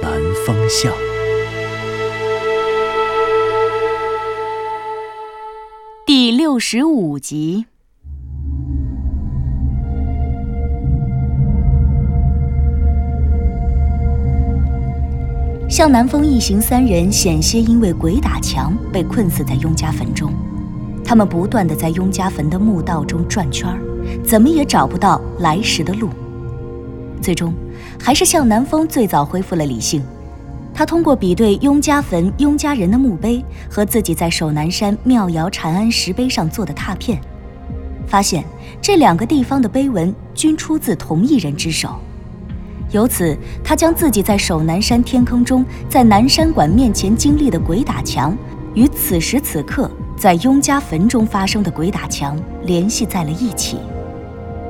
南风向》。第六十五集。向南风一行三人险些因为鬼打墙被困死在雍家坟中，他们不断的在雍家坟的墓道中转圈，怎么也找不到来时的路。最终，还是向南风最早恢复了理性。他通过比对雍家坟雍家人的墓碑和自己在首南山妙瑶禅安石碑上做的拓片，发现这两个地方的碑文均出自同一人之手。由此，他将自己在首南山天坑中在南山馆面前经历的鬼打墙，与此时此刻在雍家坟中发生的鬼打墙联系在了一起。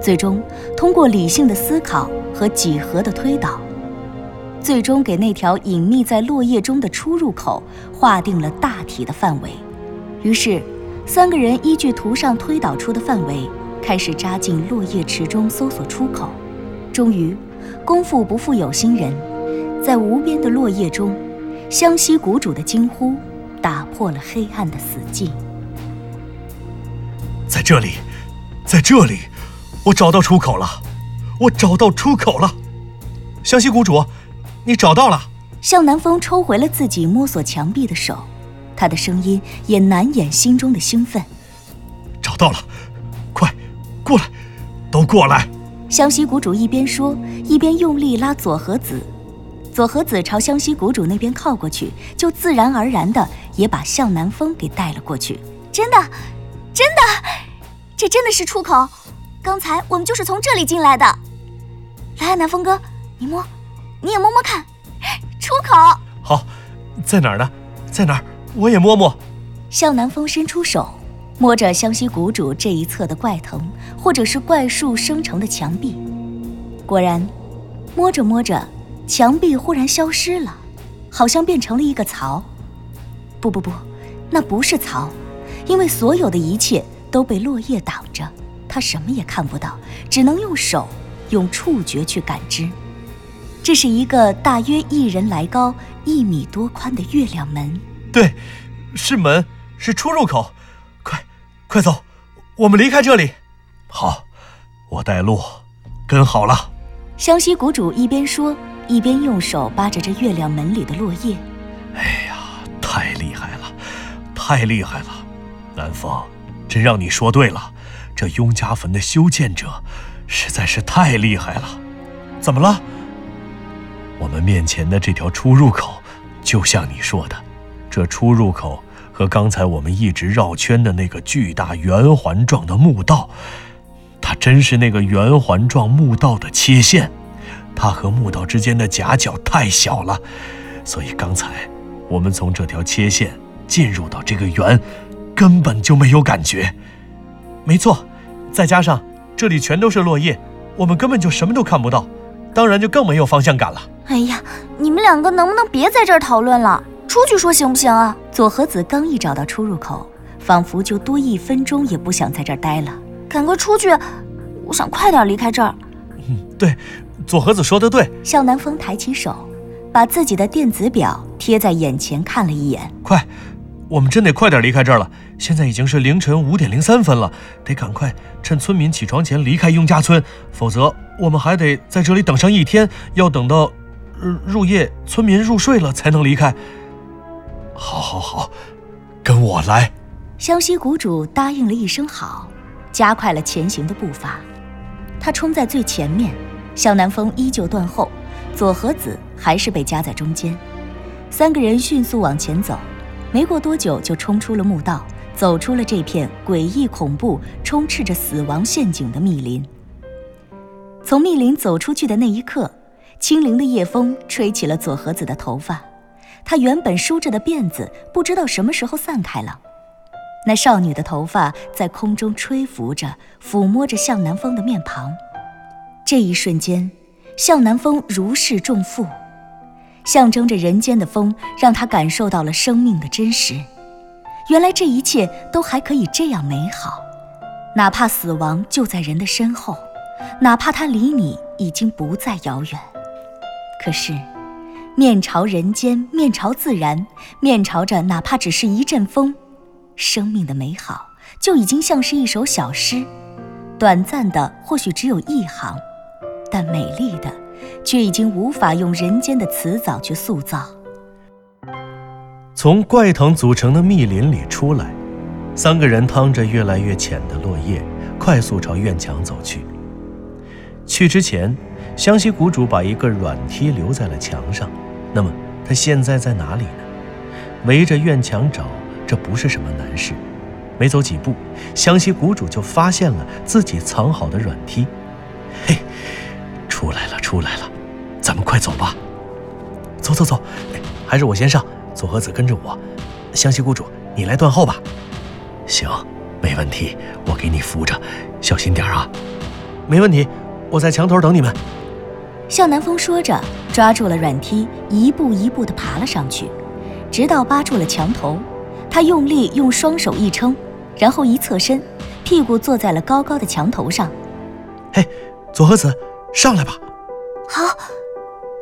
最终，通过理性的思考和几何的推导，最终给那条隐秘在落叶中的出入口划定了大体的范围。于是，三个人依据图上推导出的范围，开始扎进落叶池中搜索出口。终于，功夫不负有心人，在无边的落叶中，湘西谷主的惊呼打破了黑暗的死寂。在这里，在这里，我找到出口了，我找到出口了。湘西谷主，你找到了。向南风抽回了自己摸索墙壁的手，他的声音也难掩心中的兴奋。找到了，快过来，都过来！湘西谷主一边说，一边用力拉左和子。左和子朝湘西谷主那边靠过去，就自然而然的也把向南风给带了过去。真的，真的，这真的是出口。刚才我们就是从这里进来的。来啊，南风哥，你摸，你也摸摸看，出口。好，在哪儿呢？在哪儿？我也摸摸。向南风伸出手，摸着湘西谷主这一侧的怪藤或者是怪树生成的墙壁。果然，摸着摸着，墙壁忽然消失了，好像变成了一个槽。不不不，那不是槽，因为所有的一切都被落叶挡着，他什么也看不到，只能用手、用触觉去感知。这是一个大约一人来高、一米多宽的月亮门。对，是门，是出入口。快，快走，我们离开这里。好，我带路，跟好了。湘西谷主一边说，一边用手扒着这月亮门里的落叶。哎呀，太厉害了，太厉害了！南风，真让你说对了，这雍家坟的修建者实在是太厉害了。怎么了？我们面前的这条出入口，就像你说的，这出入口和刚才我们一直绕圈的那个巨大圆环状的墓道，它真是那个圆环状墓道的切线。它和墓道之间的夹角太小了，所以刚才我们从这条切线进入到这个圆，根本就没有感觉。没错，再加上这里全都是落叶，我们根本就什么都看不到，当然就更没有方向感了。哎呀，你们两个能不能别在这儿讨论了，出去说行不行啊？左和子刚一找到出入口，仿佛就多一分钟也不想在这儿待了。赶快出去，我想快点离开这儿。嗯，对，左和子说的对。向南风抬起手，把自己的电子表贴在眼前看了一眼。快，我们真得快点离开这儿了。现在已经是凌晨五点零三分了，得赶快趁村民起床前离开雍家村，否则我们还得在这里等上一天，要等到。入入夜，村民入睡了才能离开。好，好，好，跟我来。湘西谷主答应了一声好，加快了前行的步伐。他冲在最前面，向南风依旧断后，左和子还是被夹在中间。三个人迅速往前走，没过多久就冲出了墓道，走出了这片诡异恐怖、充斥着死亡陷阱的密林。从密林走出去的那一刻。清灵的夜风吹起了左和子的头发，她原本梳着的辫子不知道什么时候散开了。那少女的头发在空中吹拂着，抚摸着向南风的面庞。这一瞬间，向南风如释重负，象征着人间的风，让他感受到了生命的真实。原来这一切都还可以这样美好，哪怕死亡就在人的身后，哪怕它离你已经不再遥远。可是，面朝人间，面朝自然，面朝着哪怕只是一阵风。生命的美好就已经像是一首小诗，短暂的或许只有一行，但美丽的，却已经无法用人间的词藻去塑造。从怪藤组成的密林里出来，三个人趟着越来越浅的落叶，快速朝院墙走去。去之前，湘西谷主把一个软梯留在了墙上。那么他现在在哪里呢？围着院墙找。这不是什么难事，没走几步，湘西谷主就发现了自己藏好的软梯。嘿，出来了，出来了，咱们快走吧。走走走，还是我先上，左和子跟着我。湘西谷主，你来断后吧。行，没问题，我给你扶着，小心点啊。没问题，我在墙头等你们。向南风说着，抓住了软梯，一步一步地爬了上去，直到扒住了墙头。他用力用双手一撑，然后一侧身，屁股坐在了高高的墙头上。嘿，左和子，上来吧。好。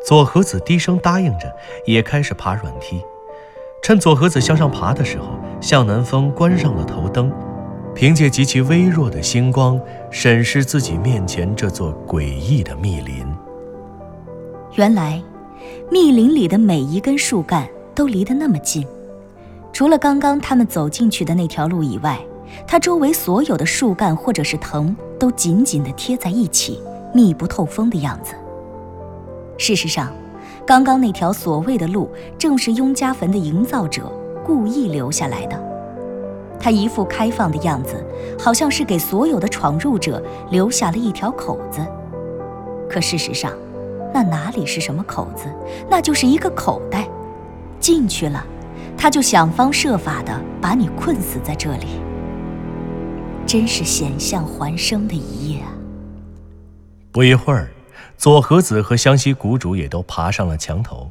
左和子低声答应着，也开始爬软梯。趁左和子向上爬的时候，向南风关上了头灯，凭借极其微弱的星光，审视自己面前这座诡异的密林。原来，密林里的每一根树干都离得那么近。除了刚刚他们走进去的那条路以外，它周围所有的树干或者是藤都紧紧地贴在一起，密不透风的样子。事实上，刚刚那条所谓的路正是雍家坟的营造者故意留下来的。他一副开放的样子，好像是给所有的闯入者留下了一条口子。可事实上，那哪里是什么口子？那就是一个口袋，进去了。他就想方设法的把你困死在这里，真是险象环生的一夜啊！不一会儿，左和子和湘西谷主也都爬上了墙头，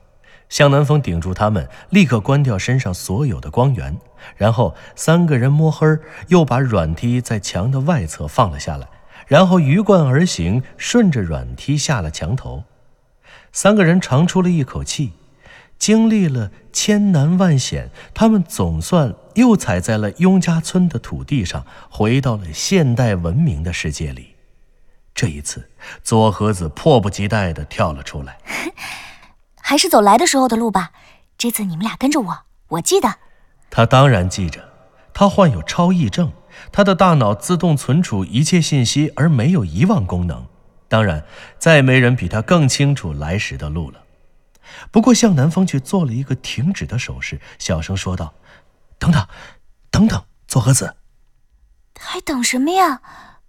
向南风顶住他们，立刻关掉身上所有的光源，然后三个人摸黑儿又把软梯在墙的外侧放了下来，然后鱼贯而行，顺着软梯下了墙头，三个人长出了一口气。经历了千难万险，他们总算又踩在了雍家村的土地上，回到了现代文明的世界里。这一次，左和子迫不及待地跳了出来。还是走来的时候的路吧。这次你们俩跟着我，我记得。他当然记着。他患有超忆症，他的大脑自动存储一切信息，而没有遗忘功能。当然，再没人比他更清楚来时的路了。不过，向南风却做了一个停止的手势，小声说道：“等等，等等，左和子，还等什么呀？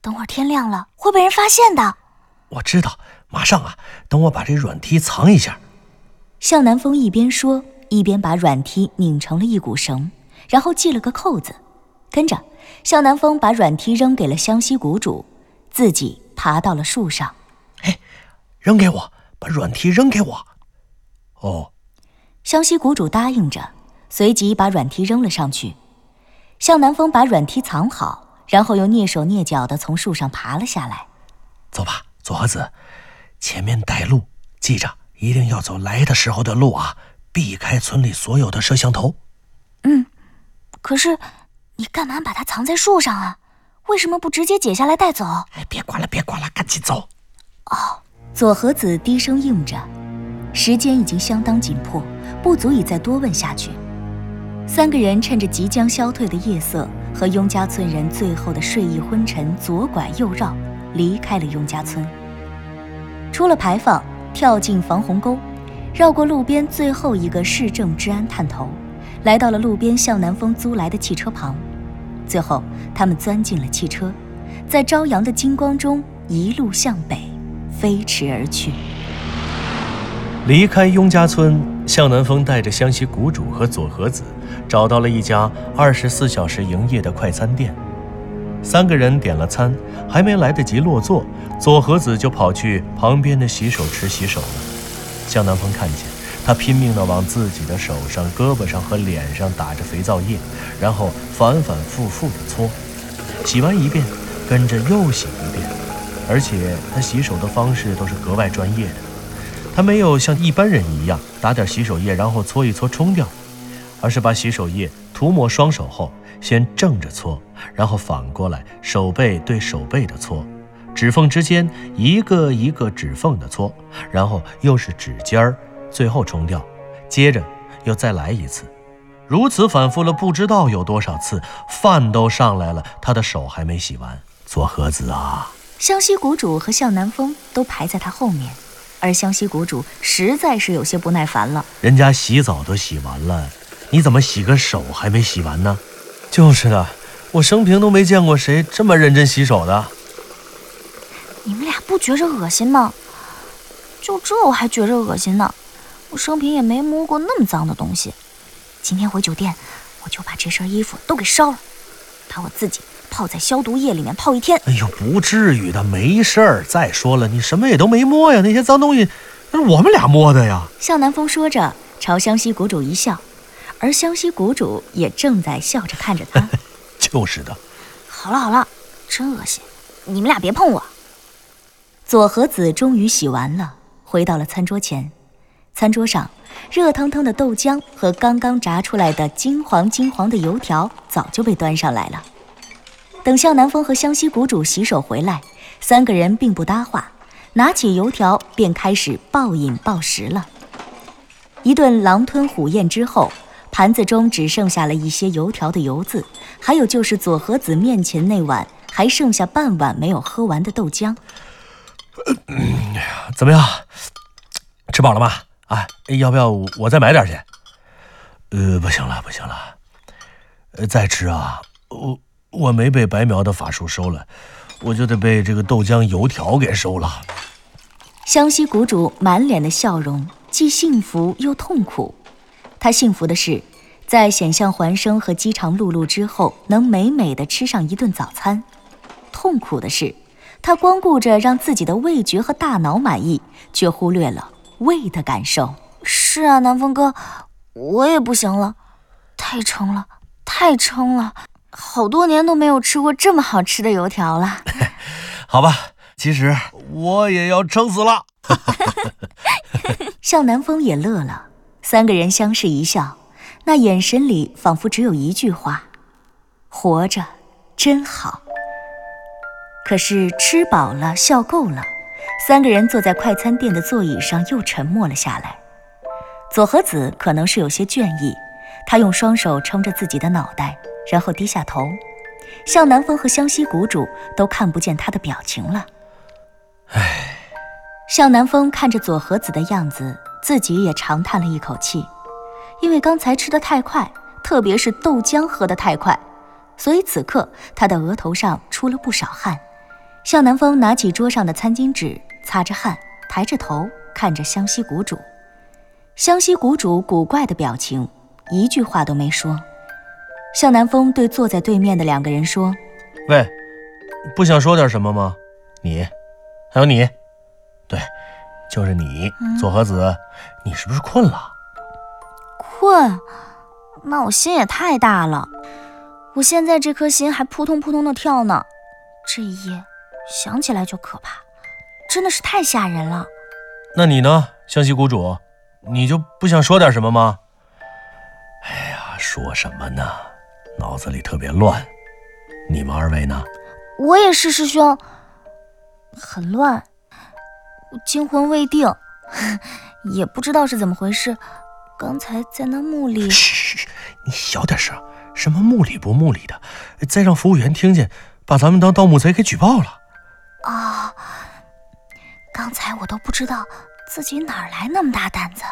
等会儿天亮了会被人发现的。”我知道，马上啊！等我把这软梯藏一下。向南风一边说，一边把软梯拧成了一股绳，然后系了个扣子。跟着，向南风把软梯扔给了湘西谷主，自己爬到了树上。哎，扔给我，把软梯扔给我。哦，湘西谷主答应着，随即把软梯扔了上去。向南风把软梯藏好，然后又蹑手蹑脚地从树上爬了下来。走吧，左和子，前面带路，记着一定要走来的时候的路啊，避开村里所有的摄像头。嗯，可是你干嘛把它藏在树上啊？为什么不直接解下来带走？哎，别管了，别管了，赶紧走。哦，左和子低声应着。时间已经相当紧迫，不足以再多问下去。三个人趁着即将消退的夜色和雍家村人最后的睡意昏沉，左拐右绕，离开了雍家村。出了牌坊，跳进防洪沟，绕过路边最后一个市政治安探头，来到了路边向南风租来的汽车旁。最后，他们钻进了汽车，在朝阳的金光中一路向北飞驰而去。离开雍家村，向南风带着湘西谷主和佐和子找到了一家二十四小时营业的快餐店。三个人点了餐，还没来得及落座，佐和子就跑去旁边的洗手池洗手了。向南风看见他拼命地往自己的手上、胳膊上和脸上打着肥皂液，然后反反复复地搓，洗完一遍，跟着又洗一遍，而且他洗手的方式都是格外专业的。他没有像一般人一样打点洗手液，然后搓一搓冲掉，而是把洗手液涂抹双手后，先正着搓，然后反过来手背对手背的搓，指缝之间一个一个指缝的搓，然后又是指尖儿，最后冲掉，接着又再来一次，如此反复了不知道有多少次，饭都上来了，他的手还没洗完。左和子啊，湘西谷主和向南风都排在他后面。而湘西谷主实在是有些不耐烦了，人家洗澡都洗完了，你怎么洗个手还没洗完呢？就是的，我生平都没见过谁这么认真洗手的。你们俩不觉着恶心吗？就这我还觉着恶心呢，我生平也没摸过那么脏的东西。今天回酒店，我就把这身衣服都给烧了，把我自己。泡在消毒液里面泡一天。哎呦，不至于的，没事儿。再说了，你什么也都没摸呀，那些脏东西那是我们俩摸的呀。向南风说着，朝湘西国主一笑，而湘西谷主也正在笑着看着他。就是的。好了好了，真恶心，你们俩别碰我。左和子终于洗完了，回到了餐桌前。餐桌上，热腾腾的豆浆和刚刚炸出来的金黄金黄的油条早就被端上来了。等向南风和湘西谷主洗手回来，三个人并不搭话，拿起油条便开始暴饮暴食了。一顿狼吞虎咽之后，盘子中只剩下了一些油条的油渍，还有就是左和子面前那碗还剩下半碗没有喝完的豆浆。怎么样？吃饱了吗？啊，要不要我再买点去？呃，不行了，不行了，呃，再吃啊，我。我没被白苗的法术收了，我就得被这个豆浆油条给收了。湘西谷主满脸的笑容，既幸福又痛苦。他幸福的是，在险象环生和饥肠辘辘之后，能美美的吃上一顿早餐；痛苦的是，他光顾着让自己的味觉和大脑满意，却忽略了胃的感受。是啊，南风哥，我也不行了，太撑了，太撑了。好多年都没有吃过这么好吃的油条了。好吧，其实我也要撑死了。向南风也乐了，三个人相视一笑，那眼神里仿佛只有一句话：活着真好。可是吃饱了，笑够了，三个人坐在快餐店的座椅上又沉默了下来。左和子可能是有些倦意，他用双手撑着自己的脑袋。然后低下头，向南风和湘西谷主都看不见他的表情了。唉，向南风看着左和子的样子，自己也长叹了一口气，因为刚才吃得太快，特别是豆浆喝得太快，所以此刻他的额头上出了不少汗。向南风拿起桌上的餐巾纸擦着汗，抬着头看着湘西谷主。湘西谷主古怪的表情，一句话都没说。向南风对坐在对面的两个人说：“喂，不想说点什么吗？你，还有你，对，就是你，左和子，你是不是困了？困？那我心也太大了，我现在这颗心还扑通扑通的跳呢。这一夜想起来就可怕，真的是太吓人了。那你呢，湘西谷主，你就不想说点什么吗？哎呀，说什么呢？”脑子里特别乱，你们二位呢？我也是师兄，很乱，惊魂未定，也不知道是怎么回事。刚才在那墓里……嘘，你小点声，什么墓里不墓里的，再让服务员听见，把咱们当盗墓贼给举报了。啊！刚才我都不知道自己哪来那么大胆子，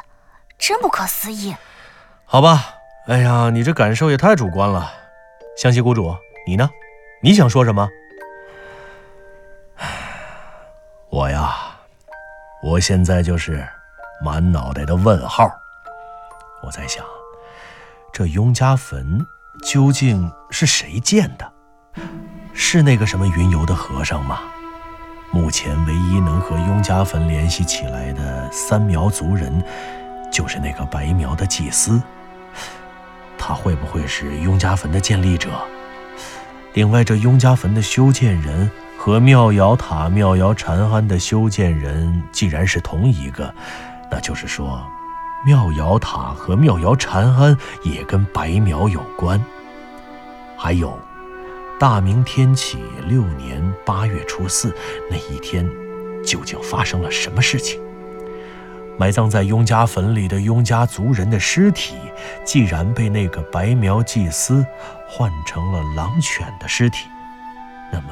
真不可思议。好吧。哎呀，你这感受也太主观了，湘西谷主，你呢？你想说什么？我呀，我现在就是满脑袋的问号。我在想，这雍家坟究竟是谁建的？是那个什么云游的和尚吗？目前唯一能和雍家坟联系起来的三苗族人，就是那个白苗的祭司。他会不会是雍家坟的建立者？另外，这雍家坟的修建人和妙瑶塔、妙瑶禅庵的修建人既然是同一个，那就是说，妙瑶塔和妙瑶禅庵也跟白苗有关。还有。大明天启六年八月初四那一天，究竟发生了什么事情？埋葬在雍家坟里的雍家族人的尸体，既然被那个白苗祭司换成了狼犬的尸体，那么，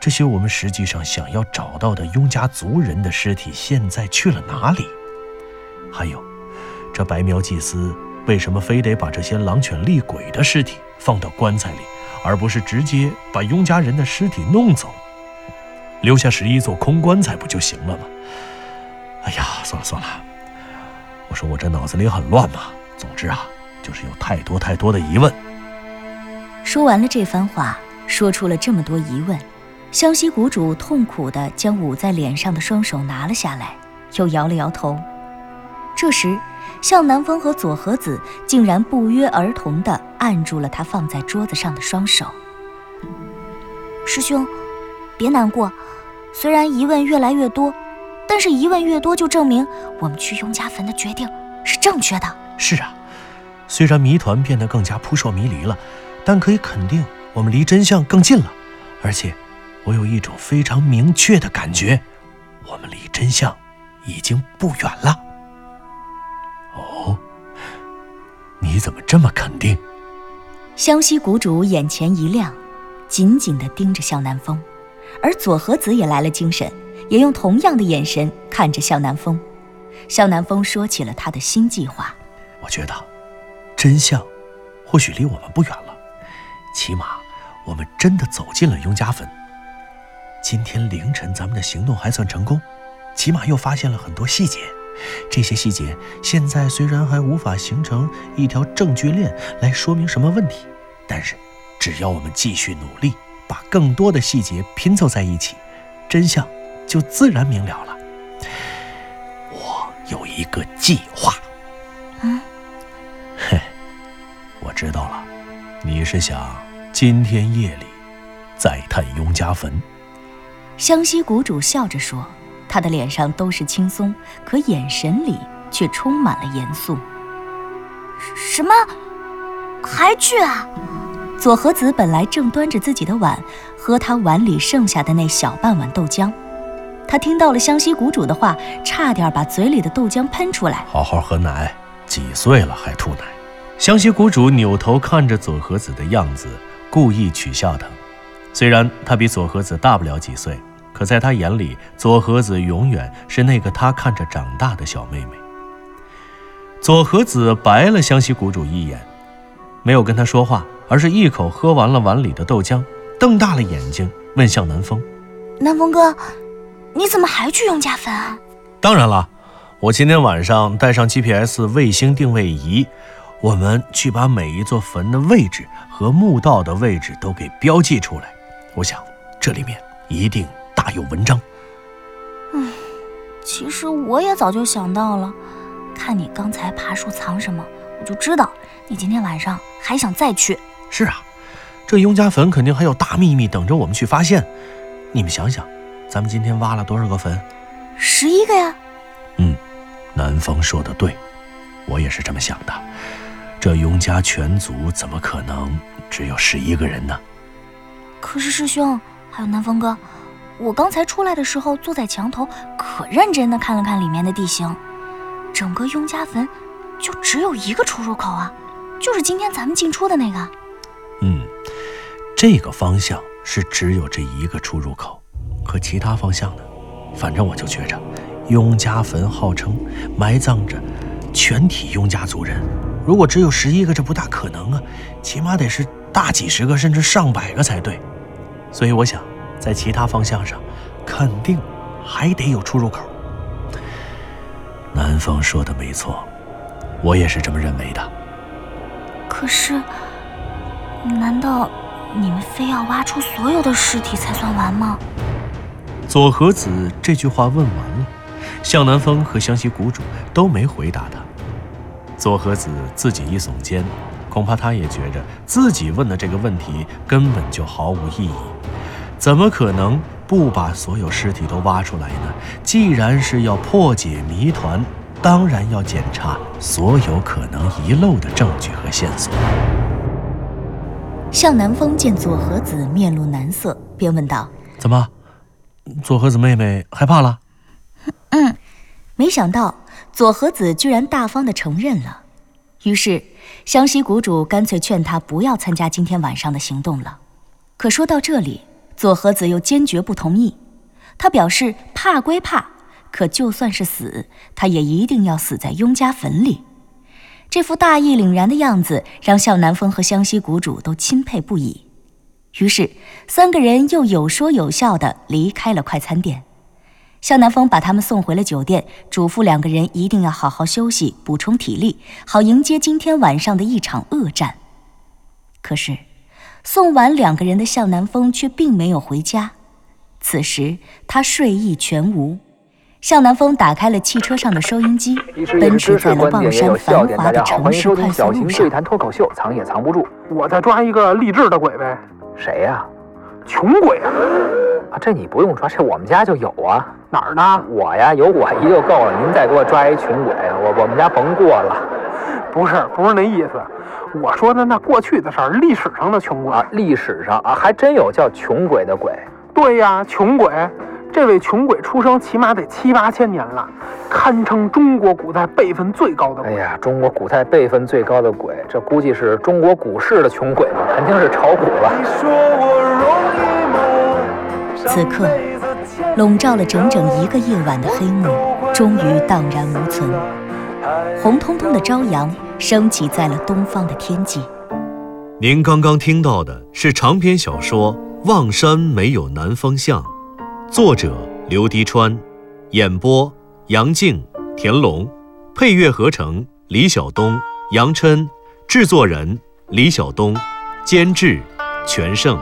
这些我们实际上想要找到的雍家族人的尸体，现在去了哪里？还有，这白苗祭司为什么非得把这些狼犬厉鬼的尸体放到棺材里？而不是直接把雍家人的尸体弄走，留下十一座空棺材不就行了吗？哎呀，算了算了，我说我这脑子里很乱嘛。总之啊，就是有太多太多的疑问。说完了这番话，说出了这么多疑问，湘西谷主痛苦地将捂在脸上的双手拿了下来，又摇了摇头。这时。向南风和左和子竟然不约而同地按住了他放在桌子上的双手。师兄，别难过，虽然疑问越来越多，但是疑问越多就证明我们去雍家坟的决定是正确的。是啊，虽然谜团变得更加扑朔迷离了，但可以肯定我们离真相更近了。而且，我有一种非常明确的感觉，我们离真相已经不远了。哦你怎么这么肯定？湘西谷主眼前一亮，紧紧地盯着向南风，而左和子也来了精神，也用同样的眼神看着向南风。向南风说起了他的新计划。我觉得，真相或许离我们不远了，起码我们真的走进了雍家坟。今天凌晨咱们的行动还算成功，起码又发现了很多细节。这些细节现在虽然还无法形成一条证据链来说明什么问题，但是只要我们继续努力，把更多的细节拼凑在一起，真相就自然明了了。我有一个计划。嗯，嘿，我知道了，你是想今天夜里再探雍家坟？湘西谷主笑着说。他的脸上都是轻松，可眼神里却充满了严肃。什么？还去啊？左和子本来正端着自己的碗，喝他碗里剩下的那小半碗豆浆。他听到了湘西谷主的话，差点把嘴里的豆浆喷出来。好好喝奶，几岁了还吐奶？湘西谷主扭头看着左和子的样子，故意取笑他。虽然他比左和子大不了几岁。可在他眼里，左和子永远是那个他看着长大的小妹妹。左和子白了湘西谷主一眼，没有跟他说话，而是一口喝完了碗里的豆浆，瞪大了眼睛问向南风：“南风哥，你怎么还去雍家坟啊？”“当然了，我今天晚上带上 GPS 卫星定位仪，我们去把每一座坟的位置和墓道的位置都给标记出来。我想这里面一定……”大有文章。嗯，其实我也早就想到了，看你刚才爬树藏什么，我就知道你今天晚上还想再去。是啊，这雍家坟肯定还有大秘密等着我们去发现。你们想想，咱们今天挖了多少个坟？十一个呀。嗯，南风说的对，我也是这么想的。这雍家全族怎么可能只有十一个人呢？可是师兄，还有南风哥。我刚才出来的时候，坐在墙头，可认真的看了看里面的地形。整个雍家坟就只有一个出入口啊，就是今天咱们进出的那个。嗯，这个方向是只有这一个出入口，可其他方向呢？反正我就觉着，雍家坟号称埋葬着全体雍家族人，如果只有十一个，这不大可能啊，起码得是大几十个，甚至上百个才对。所以我想。在其他方向上，肯定还得有出入口。南南风说的没错，我也是这么认为的。可是，难道你们非要挖出所有的尸体才算完吗？左和子这句话问完了，向南风和湘西谷主都没回答他。左和子自己一耸肩，恐怕他也觉着自己问的这个问题根本就毫无意义。怎么可能不把所有尸体都挖出来呢？既然是要破解谜团，当然要检查所有可能遗漏的证据和线索。向南风见左和子面露难色，便问道：“怎么？”左和子妹妹害怕了，嗯，没想到左和子居然大方的承认了。于是湘西谷主干脆劝他不要参加今天晚上的行动了。可说到这里，左和子又坚决不同意。他表示怕归怕，可就算是死，他也一定要死在雍家坟里。这副大义凛然的样子，让向南风和湘西谷主都钦佩不已。于是，三个人又有说有笑的离开了快餐店。向南风把他们送回了酒店，嘱咐两个人一定要好好休息，补充体力，好迎接今天晚上的一场恶战。可是，送完两个人的向南风却并没有回家。此时，他睡意全无。向南风打开了汽车上的收音机，奔驰在了望山繁华的城市快速路上。脱口秀，藏也藏不住。我再抓一个励志的鬼呗。谁呀？穷鬼啊！啊，这你不用抓，这我们家就有啊。哪儿呢？我呀，有我一就够了。您再给我抓一穷鬼，我我们家甭过了。不是，不是那意思。我说的那过去的事儿，历史上的穷鬼啊，历史上啊，还真有叫穷鬼的鬼。对呀，穷鬼。这位穷鬼出生起码得七八千年了，堪称中国古代辈分最高的。哎呀，中国古代辈分最高的鬼，这估计是中国股市的穷鬼吧？肯定是炒股了。此刻，笼罩了整整一个夜晚的黑幕终于荡然无存，红彤彤的朝阳升起在了东方的天际。您刚刚听到的是长篇小说《望山没有南方向》。作者刘迪川，演播杨静、田龙，配乐合成李晓东、杨琛，制作人李晓东，监制全胜。